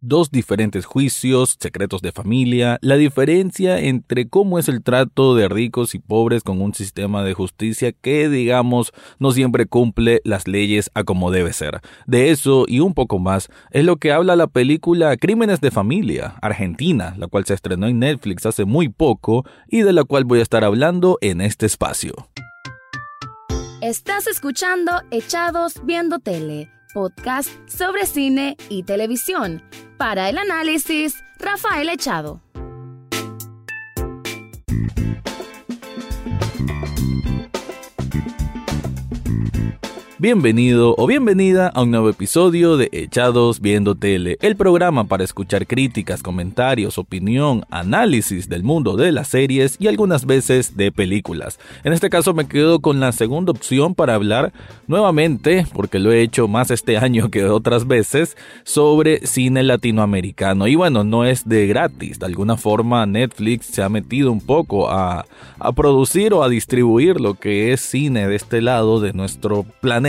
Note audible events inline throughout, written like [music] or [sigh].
dos diferentes juicios, secretos de familia, la diferencia entre cómo es el trato de ricos y pobres con un sistema de justicia que, digamos, no siempre cumple las leyes a como debe ser. De eso y un poco más es lo que habla la película Crímenes de Familia, Argentina, la cual se estrenó en Netflix hace muy poco y de la cual voy a estar hablando en este espacio. Estás escuchando Echados Viendo Tele podcast sobre cine y televisión. Para el análisis, Rafael Echado. Bienvenido o bienvenida a un nuevo episodio de Echados Viendo Tele, el programa para escuchar críticas, comentarios, opinión, análisis del mundo de las series y algunas veces de películas. En este caso me quedo con la segunda opción para hablar nuevamente, porque lo he hecho más este [laughs] año que otras veces, sobre cine latinoamericano. Y bueno, no es de gratis, de alguna forma Netflix se ha metido un poco a, a producir o a distribuir lo que es cine de este lado de nuestro planeta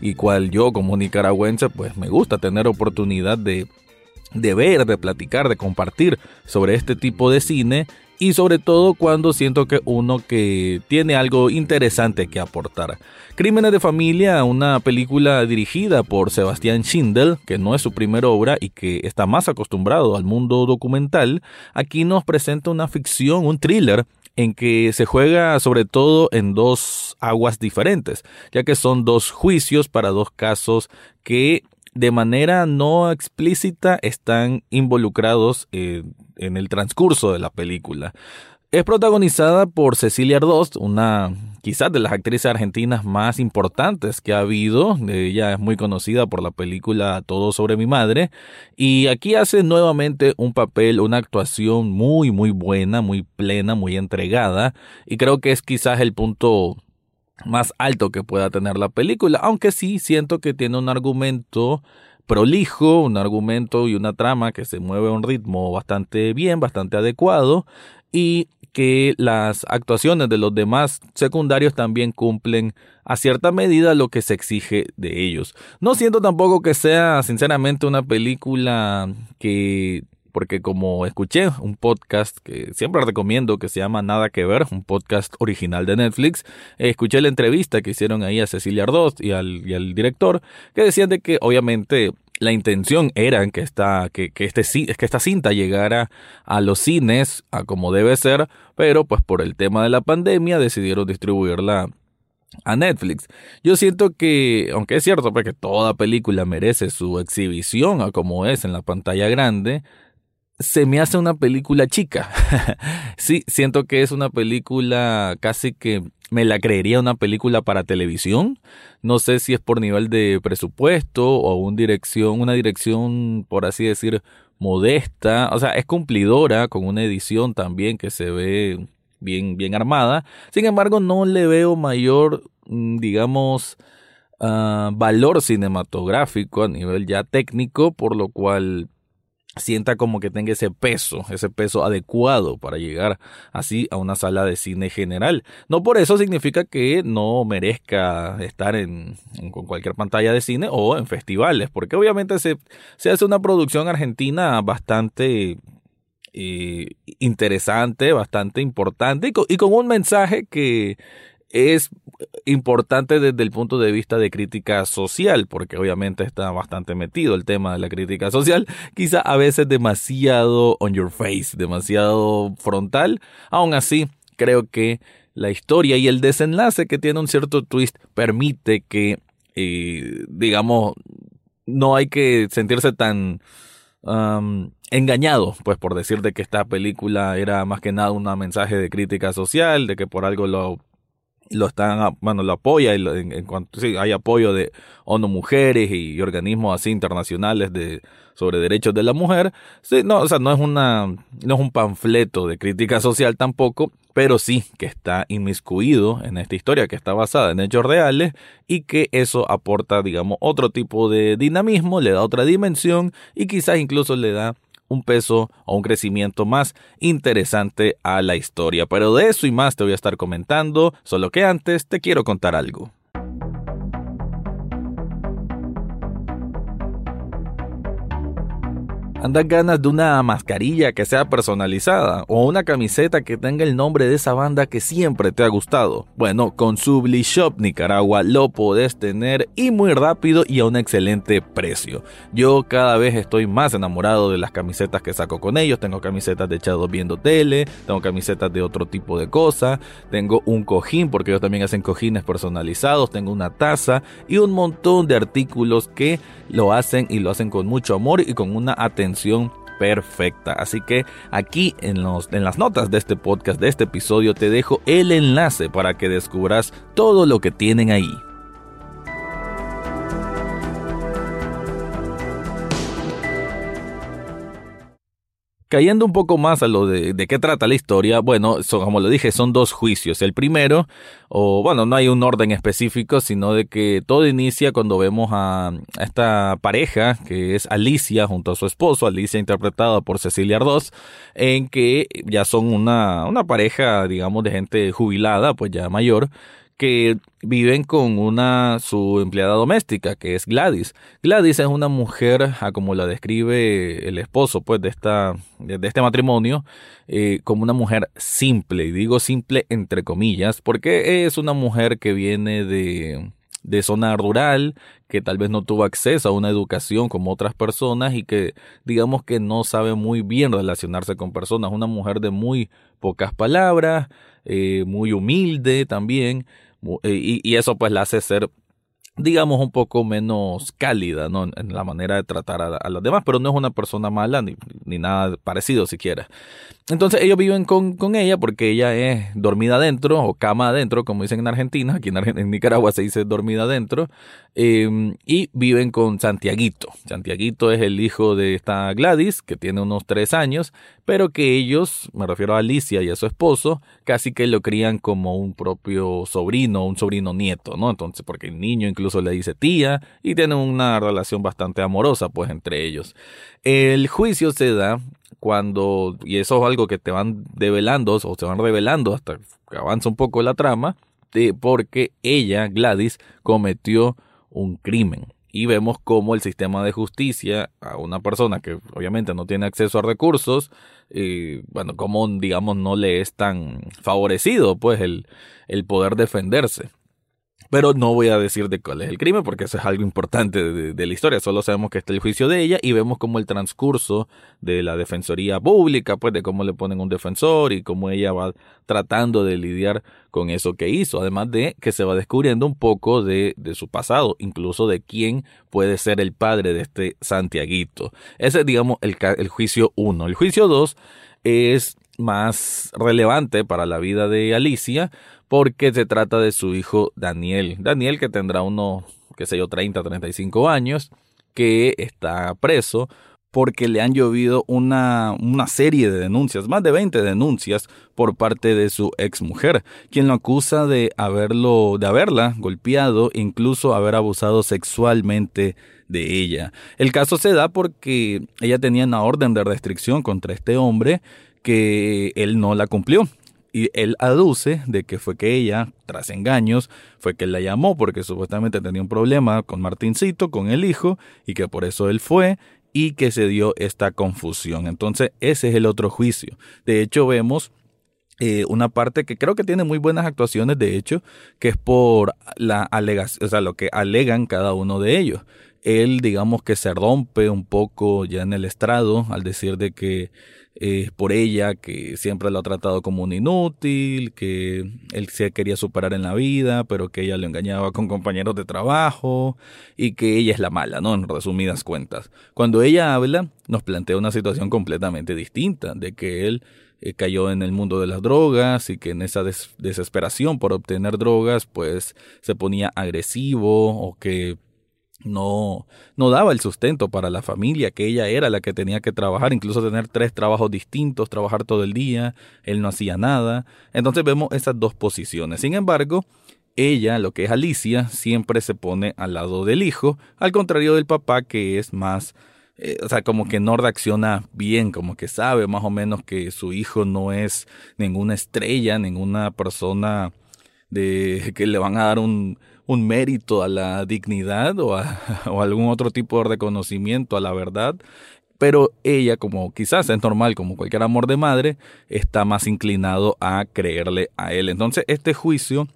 y cual yo como nicaragüense pues me gusta tener oportunidad de, de ver, de platicar, de compartir sobre este tipo de cine y sobre todo cuando siento que uno que tiene algo interesante que aportar. Crímenes de Familia, una película dirigida por Sebastián Schindel, que no es su primera obra y que está más acostumbrado al mundo documental, aquí nos presenta una ficción, un thriller en que se juega sobre todo en dos aguas diferentes, ya que son dos juicios para dos casos que de manera no explícita están involucrados eh, en el transcurso de la película. Es protagonizada por Cecilia Ardost, una quizás de las actrices argentinas más importantes que ha habido. Ella es muy conocida por la película Todo sobre mi madre. Y aquí hace nuevamente un papel, una actuación muy, muy buena, muy plena, muy entregada. Y creo que es quizás el punto más alto que pueda tener la película. Aunque sí siento que tiene un argumento prolijo, un argumento y una trama que se mueve a un ritmo bastante bien, bastante adecuado y que las actuaciones de los demás secundarios también cumplen a cierta medida lo que se exige de ellos. No siento tampoco que sea sinceramente una película que porque como escuché un podcast que siempre recomiendo que se llama Nada que ver, un podcast original de Netflix, escuché la entrevista que hicieron ahí a Cecilia Ardoz y al, y director, que decían de que obviamente la intención era que esta, que, este, que esta cinta llegara a los cines a como debe ser, pero pues por el tema de la pandemia decidieron distribuirla a Netflix. Yo siento que, aunque es cierto pues, que toda película merece su exhibición a como es en la pantalla grande, se me hace una película chica. [laughs] sí, siento que es una película casi que me la creería una película para televisión. No sé si es por nivel de presupuesto o una dirección, una dirección, por así decir, modesta. O sea, es cumplidora con una edición también que se ve bien, bien armada. Sin embargo, no le veo mayor, mm, digamos, uh, valor cinematográfico a nivel ya técnico, por lo cual sienta como que tenga ese peso, ese peso adecuado para llegar así a una sala de cine general. No por eso significa que no merezca estar en, con cualquier pantalla de cine o en festivales, porque obviamente se, se hace una producción argentina bastante eh, interesante, bastante importante y con un mensaje que es importante desde el punto de vista de crítica social, porque obviamente está bastante metido el tema de la crítica social, quizá a veces demasiado on your face, demasiado frontal. Aún así, creo que la historia y el desenlace que tiene un cierto twist permite que, eh, digamos, no hay que sentirse tan engañado, pues por decir de que esta película era más que nada un mensaje de crítica social, de que por algo lo lo están, bueno, lo apoya en, cuanto sí, hay apoyo de ONU Mujeres y, organismos así internacionales de sobre derechos de la mujer. Sí, no, o sea, no es una no es un panfleto de crítica social tampoco, pero sí que está inmiscuido en esta historia que está basada en hechos reales y que eso aporta, digamos, otro tipo de dinamismo, le da otra dimensión y quizás incluso le da un peso o un crecimiento más interesante a la historia. Pero de eso y más te voy a estar comentando, solo que antes te quiero contar algo. ¿Andas ganas de una mascarilla que sea personalizada o una camiseta que tenga el nombre de esa banda que siempre te ha gustado? Bueno, con Subli Shop Nicaragua lo podés tener y muy rápido y a un excelente precio. Yo cada vez estoy más enamorado de las camisetas que saco con ellos. Tengo camisetas de echados viendo tele, tengo camisetas de otro tipo de cosas, tengo un cojín porque ellos también hacen cojines personalizados, tengo una taza y un montón de artículos que lo hacen y lo hacen con mucho amor y con una atención perfecta. Así que aquí en, los, en las notas de este podcast, de este episodio, te dejo el enlace para que descubras todo lo que tienen ahí. Cayendo un poco más a lo de, qué trata la historia, bueno, como lo dije, son dos juicios. El primero, o bueno, no hay un orden específico, sino de que todo inicia cuando vemos a, esta pareja, que es Alicia junto a su esposo, Alicia interpretada por Cecilia Ardós, en que ya son una pareja, digamos, de gente jubilada, pues ya mayor, que viven con una su empleada doméstica que es Gladys. Gladys es una mujer, como la describe el esposo pues de esta de, este matrimonio, eh, como una mujer simple y digo simple entre comillas porque es una mujer que viene de de zona rural, que tal vez no tuvo acceso a una educación como otras personas y que digamos que no sabe muy bien relacionarse con personas, una mujer de muy pocas palabras, eh, muy humilde también, eh, y, eso pues la hace ser digamos, un poco menos cálida, ¿no? En la manera de tratar a, a los demás, pero no es una persona mala ni, ni nada parecido siquiera. Entonces ellos viven con, con, ella porque ella es dormida adentro o cama adentro, como dicen en Argentina, aquí en, en Nicaragua se dice dormida adentro, em, y viven con Santiaguito. Santiaguito es el hijo de esta Gladys, que tiene unos tres años, pero que ellos, me refiero a Alicia y a su esposo, casi que lo crían como un propio sobrino, un sobrino nieto, ¿no? Entonces, porque el niño incluso le dice tía y tienen una relación bastante amorosa pues entre ellos. El juicio se da cuando, y eso es algo que te van develando o se van revelando hasta que avanza un poco la trama, de, porque ella, Gladys, cometió un crimen. Y vemos cómo el sistema de justicia a una persona que obviamente no tiene acceso a recursos, y bueno, como digamos no le es tan favorecido pues el, el poder defenderse. Pero no voy a decir de cuál es el crimen porque eso es algo importante de, la historia. Solo sabemos que está el juicio de ella y vemos como el transcurso de la defensoría pública, pues de cómo le ponen un defensor y cómo ella va tratando de lidiar con eso que hizo. Además de que se va descubriendo un poco de, su pasado, incluso de quién puede ser el padre de este Santiaguito. Ese es, digamos, el, el juicio 1. El juicio 2 es más relevante para la vida de Alicia porque se trata de su hijo Daniel. Daniel que tendrá unos, qué sé yo, 30, 35 años, que está preso porque le han llovido una, una serie de denuncias, más de 20 denuncias por parte de su exmujer, quien lo acusa de haberlo, de haberla golpeado, incluso haber abusado sexualmente de ella. El caso se da porque ella tenía una orden de restricción contra este hombre que él no la cumplió. Y él aduce de que fue que ella, tras engaños, fue que él la llamó porque supuestamente tenía un problema con Martincito, con el hijo, y que por eso él fue y que se dio esta confusión. Entonces, ese es el otro juicio. De hecho, vemos eh, una parte que creo que tiene muy buenas actuaciones, de hecho, que es por la alegación, o sea, lo que alegan cada uno de ellos. Él, digamos que se rompe un poco ya en el estrado al decir de que es por ella que siempre lo ha tratado como un inútil, que él se quería superar en la vida, pero que ella lo engañaba con compañeros de trabajo y que ella es la mala, ¿no? En resumidas cuentas. Cuando ella habla, nos plantea una situación completamente distinta, de que él eh, cayó en el mundo de las drogas y que en esa desesperación por obtener drogas, pues se ponía agresivo o que no, no daba el sustento para la familia, que ella era la que tenía que trabajar, incluso tener tres trabajos distintos, trabajar todo el día, él no hacía nada. Entonces vemos esas dos posiciones. Sin embargo, ella, lo que es Alicia, siempre se pone al lado del hijo, al contrario del papá que es más, eh, o sea, como que no reacciona bien, como que sabe más o menos que su hijo no es ninguna estrella, ninguna persona de que le van a dar un, un mérito a la dignidad o, a, [laughs] o algún otro tipo de reconocimiento a la verdad, pero ella, como quizás es normal, como cualquier amor de madre, está más inclinado a creerle a él. Entonces, este juicio,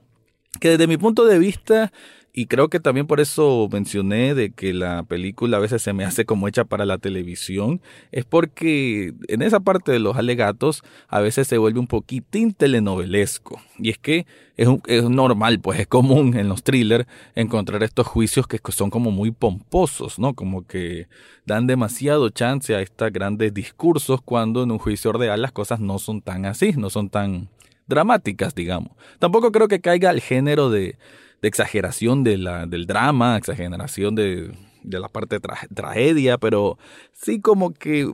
que desde mi punto de vista y creo que también por eso mencioné de que la película a veces se me hace como hecha para la televisión, es porque en esa parte de los alegatos a veces se vuelve un poquitín telenovelesco. Y es que es, es normal, pues es común en los thrillers encontrar estos juicios que son como muy pomposos, ¿no? Como que dan demasiado chance a estos grandes discursos cuando en un juicio real las cosas no son tan así, no son tan dramáticas, digamos. Tampoco creo que caiga el género de de exageración de la, del drama, exageración de, de la parte de tragedia, pero sí como que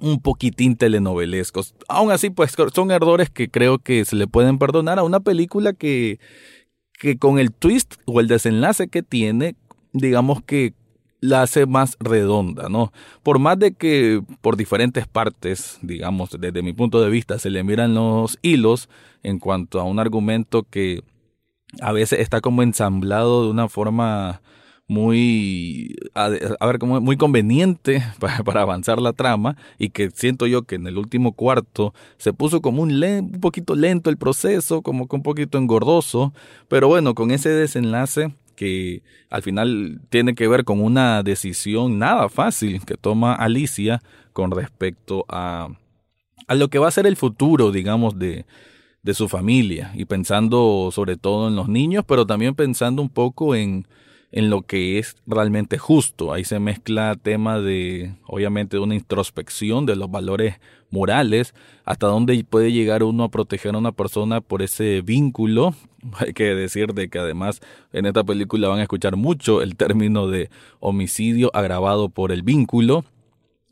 un poquitín telenovelescos. Aún así, pues son errores que creo que se le pueden perdonar a una película que, que con el twist o el desenlace que tiene, digamos que la hace más redonda, ¿no? Por más de que por diferentes partes, digamos, desde mi punto de vista, se le miran los hilos en cuanto a un argumento que a veces está como ensamblado de una forma muy, a, ver, como muy conveniente [laughs] para, avanzar la trama y que siento yo que en el último cuarto se puso como un, un poquito lento el proceso, como que un poquito engordoso, pero bueno, con ese desenlace que al final tiene que ver con una decisión nada fácil que toma Alicia con respecto a, a lo que va a ser el futuro, digamos, de, de su familia y pensando sobre todo en los niños, pero también pensando un poco en, en lo que es realmente justo. Ahí se mezcla tema de, obviamente, una introspección de los valores morales, hasta dónde puede llegar uno a proteger a una persona por ese vínculo. [laughs] Hay que decir de que además en esta película van a escuchar mucho el término de homicidio agravado por el vínculo.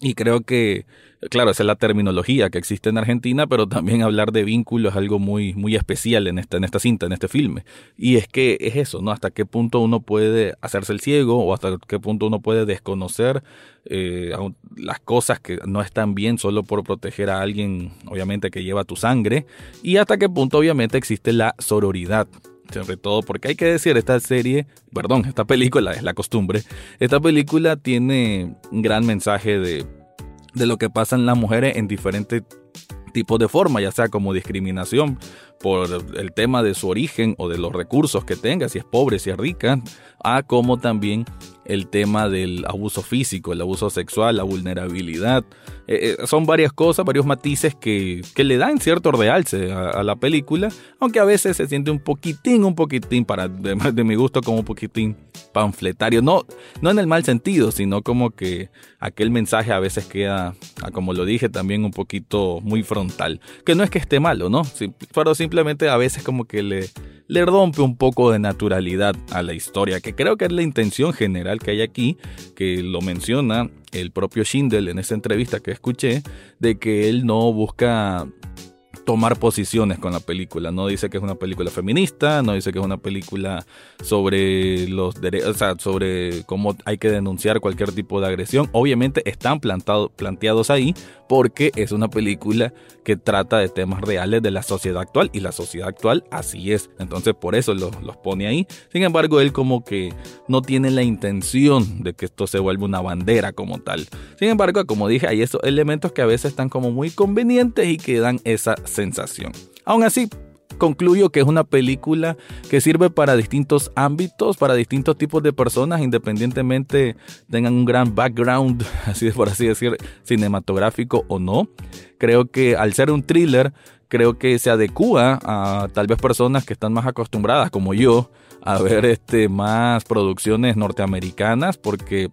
Y creo que Claro, esa es la terminología que existe en Argentina, pero también hablar de vínculo es algo muy, muy especial en esta, en esta cinta, en este filme. Y es que es eso, ¿no? Hasta qué punto uno puede hacerse el ciego o hasta qué punto uno puede desconocer eh, las cosas que no están bien solo por proteger a alguien, obviamente, que lleva tu sangre. Y hasta qué punto, obviamente, existe la sororidad sobre todo porque hay que decir, esta serie, perdón, esta película es la costumbre, esta película tiene un gran mensaje de de lo que pasan las mujeres en diferentes tipos de formas, ya sea como discriminación por el tema de su origen o de los recursos que tenga, si es pobre, si es rica, a como también el tema del abuso físico, el abuso sexual, la vulnerabilidad. Eh, eh, son varias cosas, varios matices que, que le dan cierto realce a, la película, aunque a veces se siente un poquitín, un poquitín, para de, [laughs] de, mi gusto, como un poquitín panfletario. No, no en el mal sentido, sino como que aquel mensaje a veces queda, como lo dije, también un poquito muy frontal. Que no es que esté malo, ¿no? pero simplemente a veces como que le le rompe un poco de naturalidad a la historia, que creo que es la intención general que hay aquí, que lo menciona el propio Schindel en esa entrevista que escuché, de que él no busca tomar posiciones con la película. No dice que es una película feminista, no dice que es una película sobre los derechos, o sea, sobre cómo hay que denunciar cualquier tipo de agresión. Obviamente están plantado, planteados ahí porque es una película que trata de temas reales de la sociedad actual y la sociedad actual así es. Entonces por eso los, los pone ahí. Sin embargo, él como que no tiene la intención de que esto se vuelva una bandera como tal. Sin embargo, como dije, hay esos elementos que a veces están como muy convenientes y que dan esa sensación. Aún así, concluyo que es una película que sirve para distintos ámbitos, para distintos tipos de personas, independientemente tengan un gran background, [laughs] así por así decir, cinematográfico o no. Creo que al ser un thriller, creo que se adecua a tal vez personas que están más acostumbradas, como yo, a ver este, más producciones norteamericanas, porque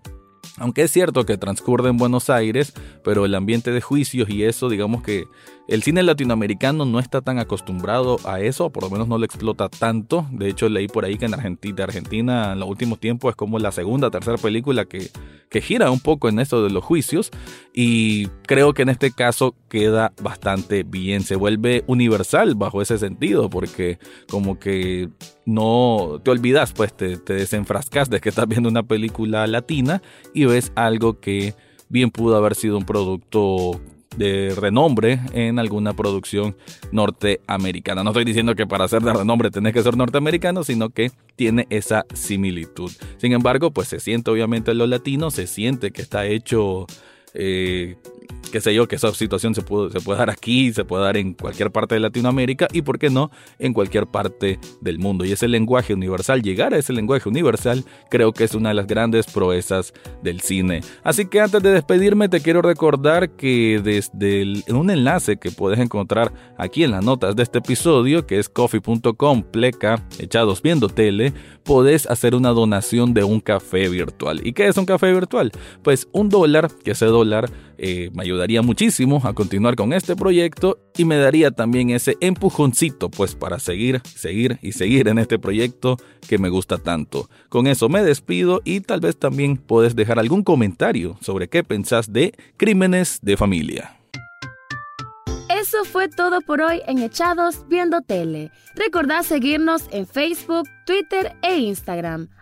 aunque es cierto que transcurre en Buenos Aires, pero el ambiente de juicios y eso, digamos que el cine latinoamericano no está tan acostumbrado a eso, por lo menos no lo explota tanto. De hecho, leí por ahí que en Argentina, Argentina en los últimos tiempos es como la segunda tercera película que, que gira un poco en esto de los juicios. Y creo que en este caso queda bastante bien. Se vuelve universal bajo ese sentido, porque como que no te olvidas, pues te desenfrascas de que estás viendo una película latina y ves algo que bien pudo haber sido un producto de renombre en alguna producción norteamericana. No estoy diciendo que para ser de renombre tenés que ser norteamericano, sino que tiene esa similitud. Sin embargo, pues se siente obviamente lo latino, se siente que está hecho eh, qué sé yo, que esa situación se puede, se puede dar aquí, se puede dar en cualquier parte de Latinoamérica y, por qué no, en cualquier parte del mundo. Y ese lenguaje universal, llegar a ese lenguaje universal, creo que es una de las grandes proezas del cine. Así que antes de despedirme, te quiero recordar que desde un enlace que puedes encontrar aquí en las notas de este episodio, que es coffee.com, pleca, echados viendo tele, podés hacer una donación de un café virtual. ¿Y qué es un café virtual? Pues un dólar, que ese eh, me ayudaría muchísimo a continuar con este proyecto y me daría también ese empujoncito pues para seguir, seguir y seguir en este proyecto que me gusta tanto. Con eso me despido y tal vez también puedes dejar algún comentario sobre qué pensás de crímenes de familia. Eso fue todo por hoy en Echados Viendo Tele. Recordá seguirnos en Facebook, Twitter e Instagram.